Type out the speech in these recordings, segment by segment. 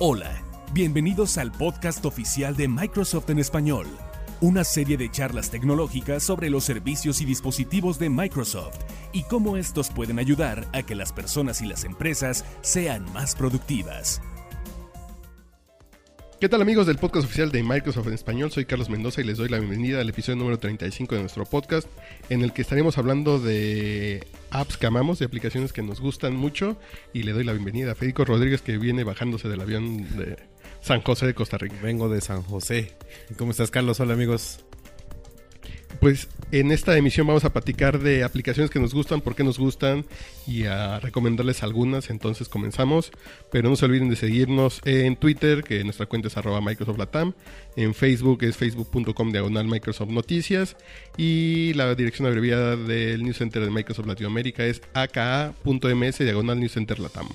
Hola, bienvenidos al podcast oficial de Microsoft en español, una serie de charlas tecnológicas sobre los servicios y dispositivos de Microsoft y cómo estos pueden ayudar a que las personas y las empresas sean más productivas. ¿Qué tal amigos del podcast oficial de Microsoft en español? Soy Carlos Mendoza y les doy la bienvenida al episodio número 35 de nuestro podcast en el que estaremos hablando de apps que amamos, de aplicaciones que nos gustan mucho y le doy la bienvenida a Federico Rodríguez que viene bajándose del avión de San José de Costa Rica. Vengo de San José. ¿Cómo estás Carlos? Hola amigos. Pues en esta emisión vamos a platicar de aplicaciones que nos gustan, por qué nos gustan y a recomendarles algunas. Entonces comenzamos, pero no se olviden de seguirnos en Twitter, que nuestra cuenta es arroba Microsoft Latam, en Facebook es facebook.com diagonal Microsoft Noticias y la dirección abreviada del News Center de Microsoft Latinoamérica es aka.ms diagonal News Center Latam.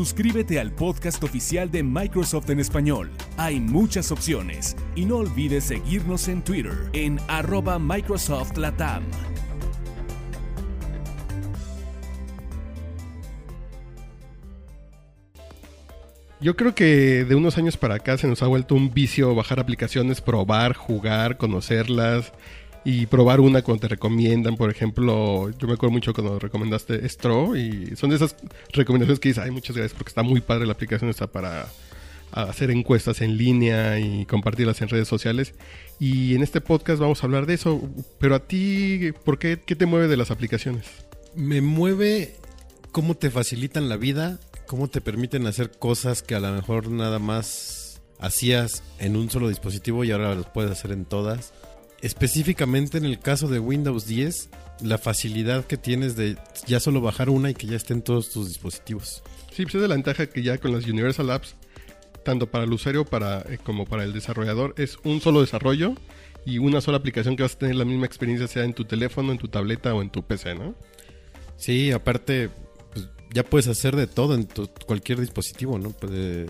Suscríbete al podcast oficial de Microsoft en español. Hay muchas opciones y no olvides seguirnos en Twitter en arroba Microsoft Latam. Yo creo que de unos años para acá se nos ha vuelto un vicio bajar aplicaciones, probar, jugar, conocerlas y probar una cuando te recomiendan. Por ejemplo, yo me acuerdo mucho cuando recomendaste Stro y son de esas recomendaciones que dices, ay, muchas gracias porque está muy padre la aplicación, está para hacer encuestas en línea y compartirlas en redes sociales. Y en este podcast vamos a hablar de eso. Pero a ti, ¿por qué, qué te mueve de las aplicaciones? Me mueve cómo te facilitan la vida, cómo te permiten hacer cosas que a lo mejor nada más hacías en un solo dispositivo y ahora las puedes hacer en todas específicamente en el caso de Windows 10, la facilidad que tienes de ya solo bajar una y que ya esté en todos tus dispositivos. Sí, pues es de la ventaja que ya con las Universal Apps, tanto para el usuario para, eh, como para el desarrollador, es un solo desarrollo y una sola aplicación que vas a tener la misma experiencia sea en tu teléfono, en tu tableta o en tu PC, ¿no? Sí, aparte, pues, ya puedes hacer de todo en cualquier dispositivo, ¿no? Puede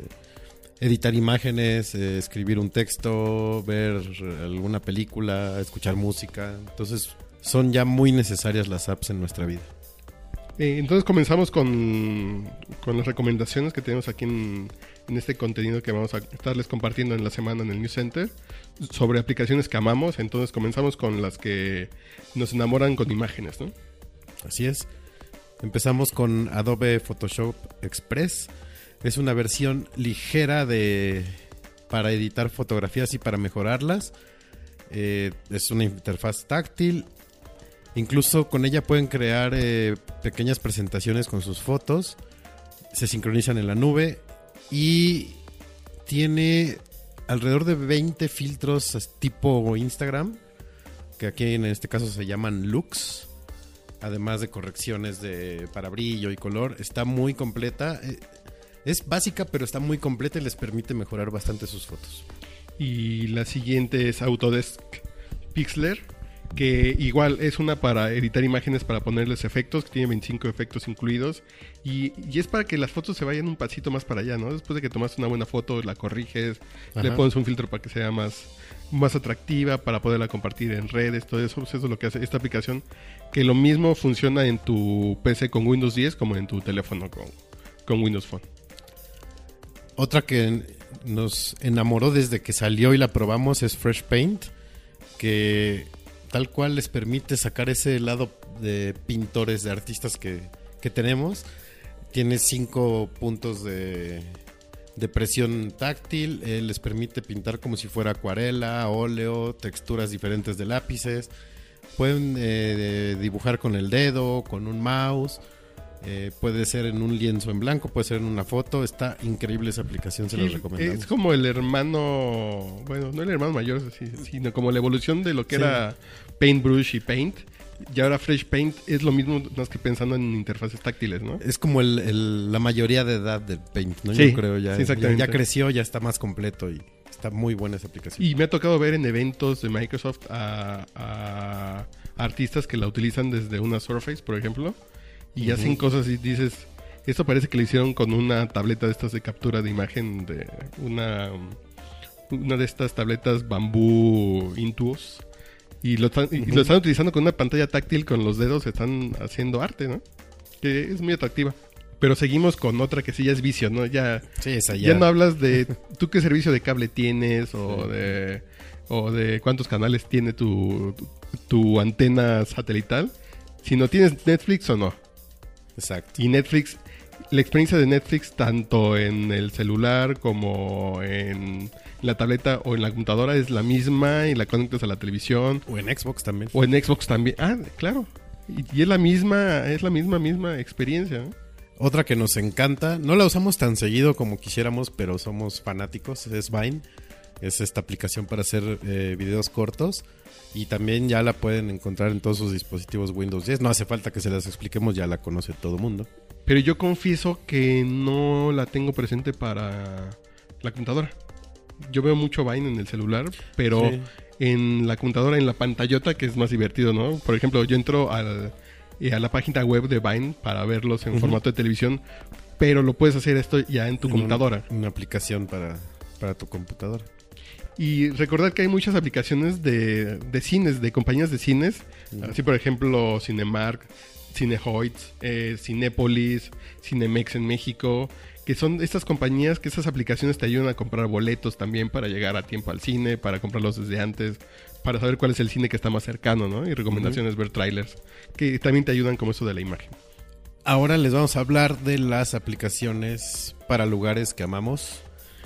editar imágenes, eh, escribir un texto, ver alguna película, escuchar música. Entonces son ya muy necesarias las apps en nuestra vida. Eh, entonces comenzamos con, con, las recomendaciones que tenemos aquí en, en, este contenido que vamos a estarles compartiendo en la semana en el News Center sobre aplicaciones que amamos. Entonces comenzamos con las que nos enamoran con imágenes, ¿no? Así es. Empezamos con Adobe Photoshop Express es una versión ligera de para editar fotografías y para mejorarlas. Eh, es una interfaz táctil. Incluso con ella pueden crear eh, pequeñas presentaciones con sus fotos. Se sincronizan en la nube. Y tiene alrededor de 20 filtros tipo Instagram. Que aquí en este caso se llaman looks. Además de correcciones de para brillo y color. Está muy completa. Es básica, pero está muy completa y les permite mejorar bastante sus fotos. Y la siguiente es Autodesk Pixler, que igual es una para editar imágenes, para ponerles efectos, que tiene 25 efectos incluidos. Y, es para que las fotos se vayan un pasito más para allá, ¿no? Después de que tomaste una buena foto, la corriges, le pones un filtro para que sea más, más atractiva, para poderla compartir en redes, todo eso. Pues eso es lo que hace esta aplicación, que lo mismo funciona en tu PC con Windows 10 como en tu teléfono con, con Windows Phone. Otra que nos enamoró desde que salió y la probamos es Fresh Paint, que tal cual les permite sacar ese lado de pintores, de artistas que, tenemos. Tiene cinco puntos de, presión táctil, eh, les permite pintar como si fuera acuarela, óleo, texturas diferentes de lápices. Pueden eh, dibujar con el dedo, con un mouse eh, puede ser en un lienzo en blanco, puede ser en una foto. Está increíble esa aplicación, se los recomiendo. Es como el hermano, bueno, no el hermano mayor, sino como la evolución de lo que era Paintbrush y Paint. Y ahora Fresh Paint es lo mismo, más que pensando en interfaces táctiles, ¿no? Es como la mayoría de edad del Paint, ¿no? Yo creo ya, ya, creció, ya está más completo y está muy buena esa aplicación. Y me ha tocado ver en eventos de Microsoft a, a artistas que la utilizan desde una Surface, por ejemplo y hacen cosas y dices, esto parece que lo hicieron con una tableta de estas de captura de imagen, de una, una de estas tabletas bambú Intuos. Y lo, están, y lo están utilizando con una pantalla táctil con los dedos, están haciendo arte, ¿no? Que es muy atractiva. Pero seguimos con otra que sí ya es vicio, ¿no? Ya, Sí, esa ya. ya. no hablas de tú qué servicio de cable tienes o de o de cuántos canales tiene tu, tu antena satelital, sino tienes Netflix o no. Exacto. Y Netflix, la experiencia de Netflix tanto en el celular como en la tableta o en la computadora es la misma y la conectas a la televisión O en Xbox también. o en Xbox también. Ah, claro. Y, y es la misma, es la misma misma experiencia. ¿no? Otra que nos encanta, no la usamos tan seguido como quisiéramos, pero somos fanáticos, es Vine. Es esta aplicación para hacer eh, videos cortos. Y también ya la pueden encontrar en todos sus dispositivos Windows 10. No hace falta que se las expliquemos, ya la conoce todo el mundo. Pero yo confieso que no la tengo presente para la computadora. Yo veo mucho Vine en el celular, pero Sí. en la computadora, en la pantallota, que es más divertido, ¿no? Por ejemplo, yo entro al, eh, a la página web de Vine para verlos en formato de televisión, pero lo puedes hacer esto ya en tu En computadora. un- una aplicación para, para tu computadora. Y recordar que hay muchas aplicaciones de, de cines, de compañías de cines. Así, por ejemplo, Cinemark, Cinehoids, eh, Cinépolis, Cinemex en México. Que son estas compañías que estas aplicaciones te ayudan a comprar boletos también para llegar a tiempo al cine, para comprarlos desde antes, para saber cuál es el cine que está más cercano, ¿no? Y recomendaciones, ver trailers, que también te ayudan como eso de la imagen. Ahora les vamos a hablar de las aplicaciones para lugares que amamos.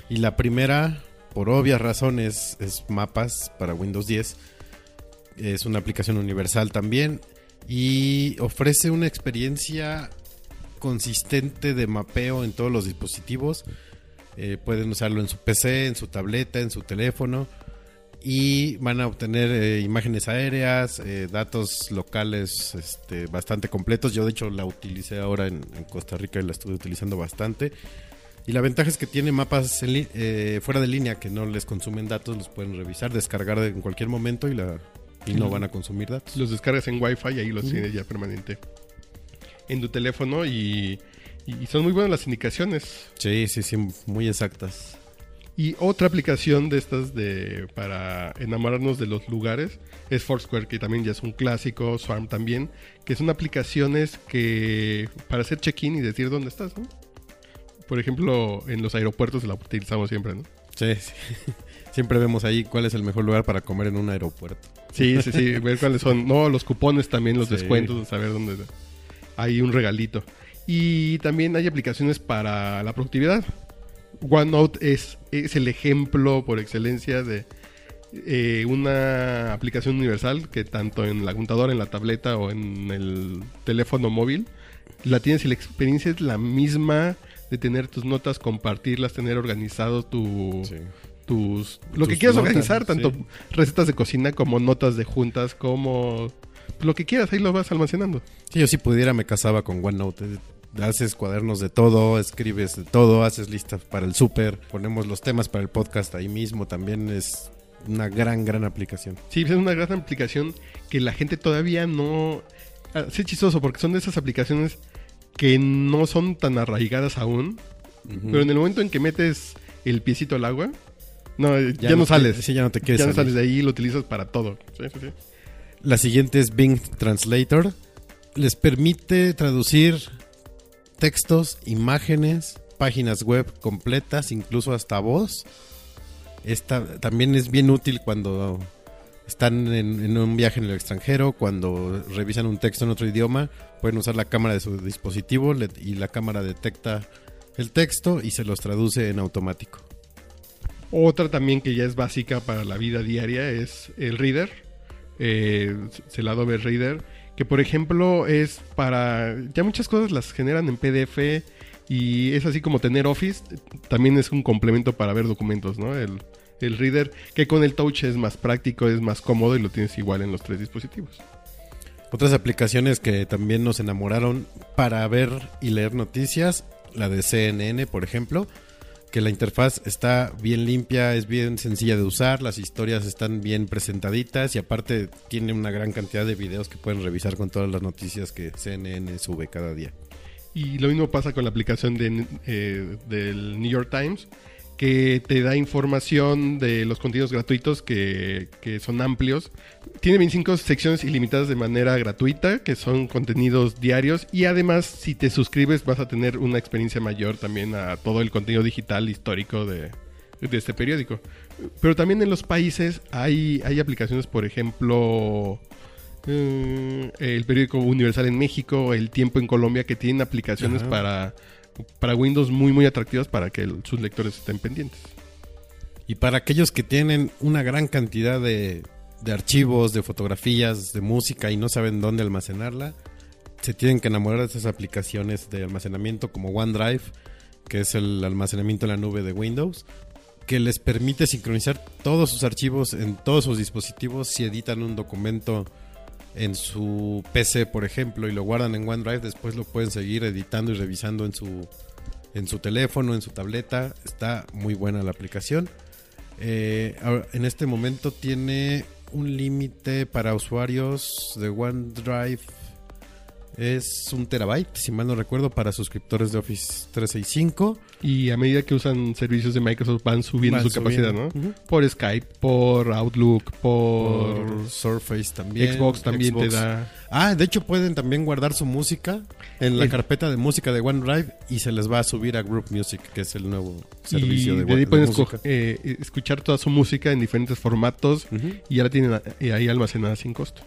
Y la primera, por obvias razones, es Mapas para Windows 10. Es una aplicación universal también. Y ofrece una experiencia consistente de mapeo en todos los dispositivos. Eh, pueden usarlo en su PC, en su tableta, en su teléfono. Y van a obtener eh, imágenes aéreas, eh, datos locales este, bastante completos. Yo de hecho la utilicé ahora en, en Costa Rica y la estuve utilizando bastante. Y la ventaja es que tiene mapas en eh, fuera de línea que no les consumen datos, los pueden revisar, descargar en cualquier momento y, la, y no van a consumir datos. Los descargas en Wi-Fi y ahí los tienes ya permanente en tu teléfono y, y son muy buenas las indicaciones. Sí, sí, sí, muy exactas. Y otra aplicación de estas de para enamorarnos de los lugares es Foursquare, que también ya es un clásico, Swarm también, que son aplicaciones que para hacer check-in y decir dónde estás, ¿no? Por ejemplo, en los aeropuertos la utilizamos siempre, ¿no? Sí, sí. Siempre vemos ahí cuál es el mejor lugar para comer en un aeropuerto. Sí, sí, sí, ver cuáles son. No, los cupones también, los Sí. descuentos, saber dónde hay un regalito. Y también hay aplicaciones para la productividad. OneNote es, es el ejemplo por excelencia de eh, una aplicación universal que tanto en la computadora, en la tableta o en el teléfono móvil la tienes y la experiencia es la misma de tener tus notas, compartirlas, tener organizado tu, Sí. tus lo que quieras notas, organizar, tanto sí. recetas de cocina como notas de juntas, como lo que quieras, ahí lo vas almacenando. Sí, yo si pudiera me casaba con OneNote. Haces cuadernos de todo, escribes de todo, haces listas para el súper, ponemos los temas para el podcast ahí mismo. También es una gran, gran aplicación. Sí, es una gran aplicación que la gente todavía no... Ah, sí, es chistoso, porque son de esas aplicaciones que no son tan arraigadas aún, pero en el momento en que metes el piecito al agua, no, ya, no, sales. Sí, ya no te quieres ya no salir. sales de ahí y lo utilizas para todo. Sí, sí, sí. La siguiente es Bing Translator. Les permite traducir textos, imágenes, páginas web completas, incluso hasta voz. Esta también es bien útil cuando están en, un viaje en el extranjero, cuando revisan un texto en otro idioma, pueden usar la cámara de su dispositivo y la cámara detecta el texto y se los traduce en automático. Otra también que ya es básica para la vida diaria es el Reader, eh, el Adobe Reader, que por ejemplo es para... Ya muchas cosas las generan en PDF y es así como tener Office, también es un complemento para ver documentos, ¿no? El, el Reader, que con el Touch es más práctico, es más cómodo y lo tienes igual en los tres dispositivos. Otras aplicaciones que también nos enamoraron para ver y leer noticias, la de CNN, por ejemplo, que la interfaz está bien limpia, es bien sencilla de usar, las historias están bien presentaditas y aparte tiene una gran cantidad de videos que pueden revisar con todas las noticias que CNN sube cada día. Y lo mismo pasa con la aplicación de, eh, del New York Times, que te da información de los contenidos gratuitos que, que son amplios. Tiene 25 secciones ilimitadas de manera gratuita, que son contenidos diarios. Y además, si te suscribes, vas a tener una experiencia mayor también a todo el contenido digital histórico de, de este periódico. Pero también en los países hay, hay aplicaciones, por ejemplo, eh, el periódico Universal en México, El Tiempo en Colombia, que tienen aplicaciones Ajá. para, para Windows muy, muy atractivas para que sus lectores estén pendientes. Y para aquellos que tienen una gran cantidad de, de archivos, de fotografías, de música y no saben dónde almacenarla, se tienen que enamorar de esas aplicaciones de almacenamiento como OneDrive, que es el almacenamiento en la nube de Windows, que les permite sincronizar todos sus archivos en todos sus dispositivos si editan un documento en su PC, por ejemplo, y lo guardan en OneDrive, después lo pueden seguir editando y revisando en su en su teléfono, en su tableta. Está muy buena la aplicación. Eh, en este momento tiene un límite para usuarios de OneDrive. Es un terabyte, si mal no recuerdo, para suscriptores de Office 365. Y a medida que usan servicios de Microsoft van subiendo Van su capacidad, ¿no? Por Skype, por Outlook, por, Por Surface también. Xbox también Xbox. te da... Ah, de hecho pueden también guardar su música en la El- carpeta de música de OneDrive y se les va a subir a Group Music, que es el nuevo servicio y de, de ahí de pueden música. esco- eh, escuchar toda su música en diferentes formatos y ya la tienen eh, ahí almacenada sin costo.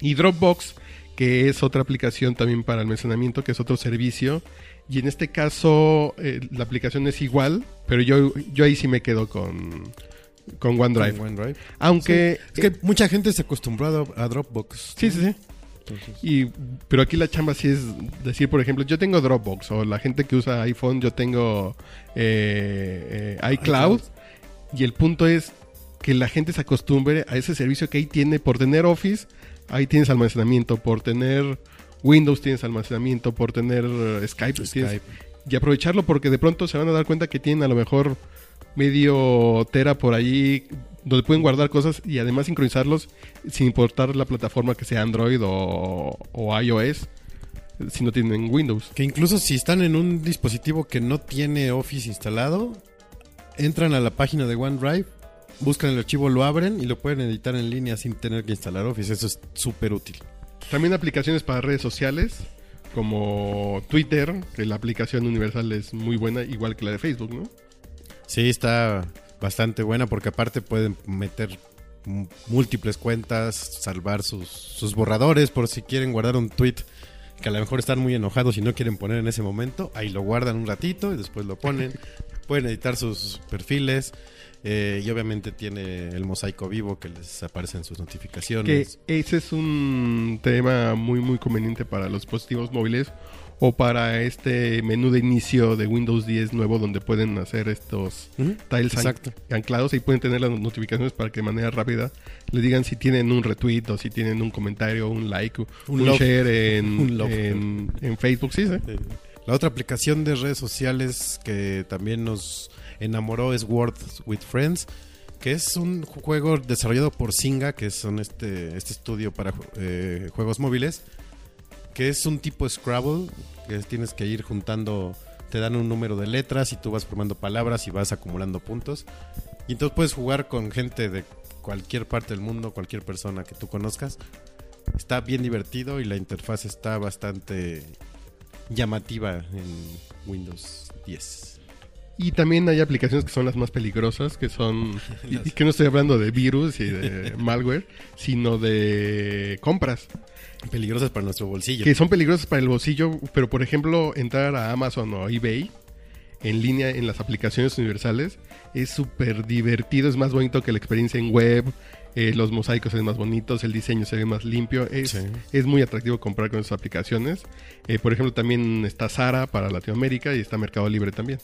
Y Dropbox, que es otra aplicación también para almacenamiento, que es otro servicio. Y en este caso eh, la aplicación es igual, pero yo, yo ahí sí me quedo con, con OneDrive. Con OneDrive. Aunque... Es que mucha gente se acostumbró a a Dropbox. Sí, sí, sí. Entonces, Y, pero aquí la chamba sí es decir, por ejemplo, yo tengo Dropbox o la gente que usa iPhone, yo tengo eh, eh, iCloud. Y el punto es que la gente se acostumbre a ese servicio que ahí tiene por tener Office, ahí tienes almacenamiento, por tener Windows tienes almacenamiento, por tener eh, Skype, tienes- Skype. y aprovecharlo porque de pronto se van a dar cuenta que tienen a lo mejor medio tera por allí donde pueden guardar cosas y además sincronizarlos sin importar la plataforma que sea Android o, o iOS si no tienen Windows. Que incluso si están en un dispositivo que no tiene Office instalado, entran a la página de OneDrive, buscan el archivo, lo abren y lo pueden editar en línea sin tener que instalar Office. Eso es súper útil. También aplicaciones para redes sociales como Twitter, que la aplicación universal es muy buena, igual que la de Facebook, ¿no? Sí, está bastante buena porque aparte pueden meter múltiples cuentas, salvar sus, sus borradores por si quieren guardar un tweet que a lo mejor están muy enojados y no quieren poner en ese momento. Ahí lo guardan un ratito y después lo ponen. pueden editar sus perfiles. Eh, y obviamente tiene el mosaico vivo que les aparecen sus Que notificaciones. ese es un tema muy muy conveniente para los dispositivos móviles o para este menú de inicio de Windows 10 nuevo donde pueden hacer estos tiles Exacto. anclados y pueden tener las notificaciones para que de manera rápida le digan si tienen un retweet o si tienen un comentario, un like, un, Un love. share en, Un love. en, en Facebook, sí, sí. Eh, La otra aplicación de redes sociales que también nos enamoró es Words with Friends, que es un juego desarrollado por Singa, que son este, este estudio para eh, juegos móviles, que es un tipo Scrabble, que es- tienes que ir juntando, te dan un número de letras y tú vas formando palabras y vas acumulando puntos. Y entonces puedes jugar con gente de cualquier parte del mundo, cualquier persona que tú conozcas. Está bien divertido y la interfaz está bastante llamativa en Windows 10. Y también hay aplicaciones que son las más peligrosas, que son... y, y que no estoy hablando de virus y de malware, sino de compras. Peligrosas para nuestro bolsillo. Que son peligrosas para el bolsillo, pero por ejemplo, entrar a Amazon o eBay en línea en las aplicaciones universales es súper divertido, es más bonito que la experiencia en web, eh, los mosaicos se ven más bonitos, el diseño se ve más limpio, es, Sí. es muy atractivo comprar con esas aplicaciones. Eh, por ejemplo, también está Sara para Latinoamérica y está Mercado Libre también.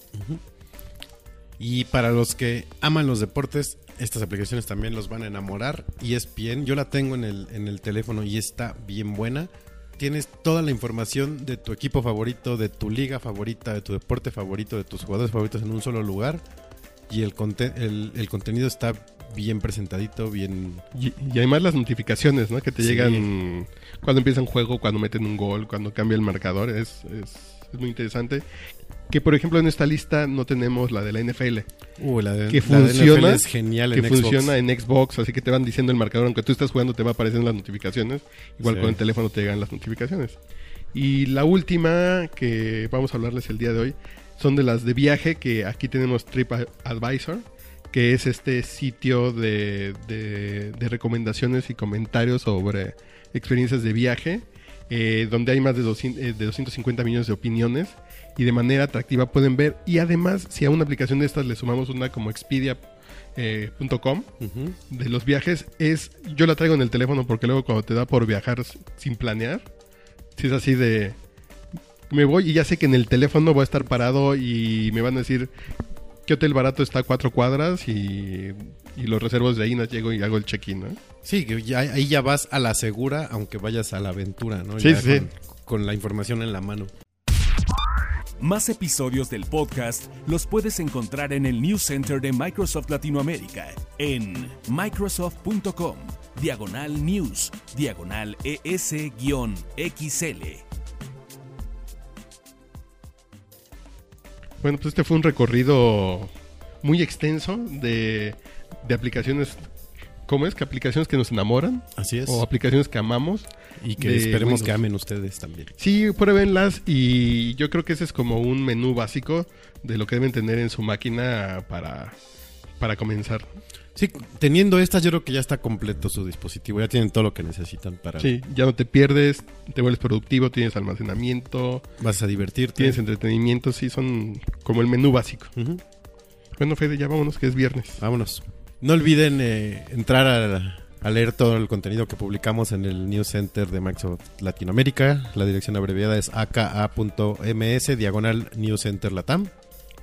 Y para los que aman los deportes, estas aplicaciones también los van a enamorar. Y es bien, yo la tengo en el, en el teléfono y está bien buena. Tienes toda la información de tu equipo favorito, de tu liga favorita, de tu deporte favorito, de tus jugadores favoritos en un solo lugar. Y el, el, el contenido está bien presentadito, bien... Y, y además las notificaciones, ¿no? Que te Sí. llegan cuando empieza un juego, cuando meten un gol, cuando cambia el marcador, es, es- es muy interesante. Que por ejemplo en esta lista no tenemos la de la NFL. Uh, la de, que la funciona, NFL es genial que en Xbox. funciona en Xbox, así que te van diciendo el marcador, aunque tú estás jugando te va apareciendo las notificaciones, igual Sí. con el teléfono te llegan las notificaciones. Y la última que vamos a hablarles el día de hoy son de las de viaje, que aquí tenemos TripAdvisor, que es este sitio de, de- de recomendaciones y comentarios sobre experiencias de viaje, eh, donde hay más de, 200, eh, de 250 millones de opiniones y de manera atractiva pueden ver. Y además, si a una aplicación de estas le sumamos una como Expedia.com Ujú. de los viajes, es yo la traigo en el teléfono porque luego cuando te da por viajar sin planear, si es así de me voy y ya sé que en el teléfono voy a estar parado y me van a decir qué hotel barato está a cuatro cuadras y, y los reservos de ahí no llego y hago el check-in, ¿no? Sí, que ya- ahí ya vas a la segura, aunque vayas a la aventura, ¿no? Sí, Ya sí. Con, con la información en la mano. Más episodios del podcast los puedes encontrar en el News Center de Microsoft Latinoamérica en microsoft.com, diagonal news, diagonal ES-XL. Bueno, pues este fue un recorrido muy extenso de, de aplicaciones. ¿Cómo es? Que aplicaciones que nos enamoran Así es. o aplicaciones que amamos. y que esperemos Windows. que amen ustedes también. Sí, pruébenlas y yo creo que ese es como un menú básico de lo que deben tener en su máquina para, para comenzar. Sí, teniendo estas, yo creo que ya está completo su dispositivo. Ya tienen todo lo que necesitan para. Sí, ya no te pierdes, te vuelves productivo, tienes almacenamiento, Vas a divertirte. tienes entretenimiento, sí, son como el menú básico. Bueno, Fede, ya vámonos que es viernes. Vámonos. No olviden eh, entrar a, a leer todo el contenido que publicamos en el News Center de Microsoft Latinoamérica. La dirección abreviada es aka.ms, diagonal News Center Latam.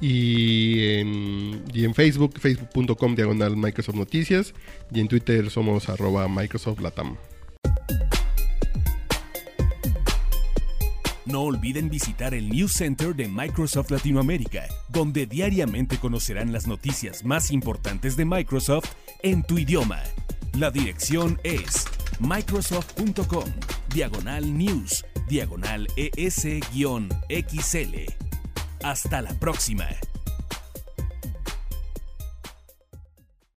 Y en, y en Facebook, facebook.com diagonal Microsoft Noticias. Y en Twitter somos arroba Microsoft Latam. No olviden visitar el News Center de Microsoft Latinoamérica, donde diariamente conocerán las noticias más importantes de Microsoft en tu idioma. La dirección es microsoft.com, diagonal news, diagonal ES-XL. Hasta la próxima.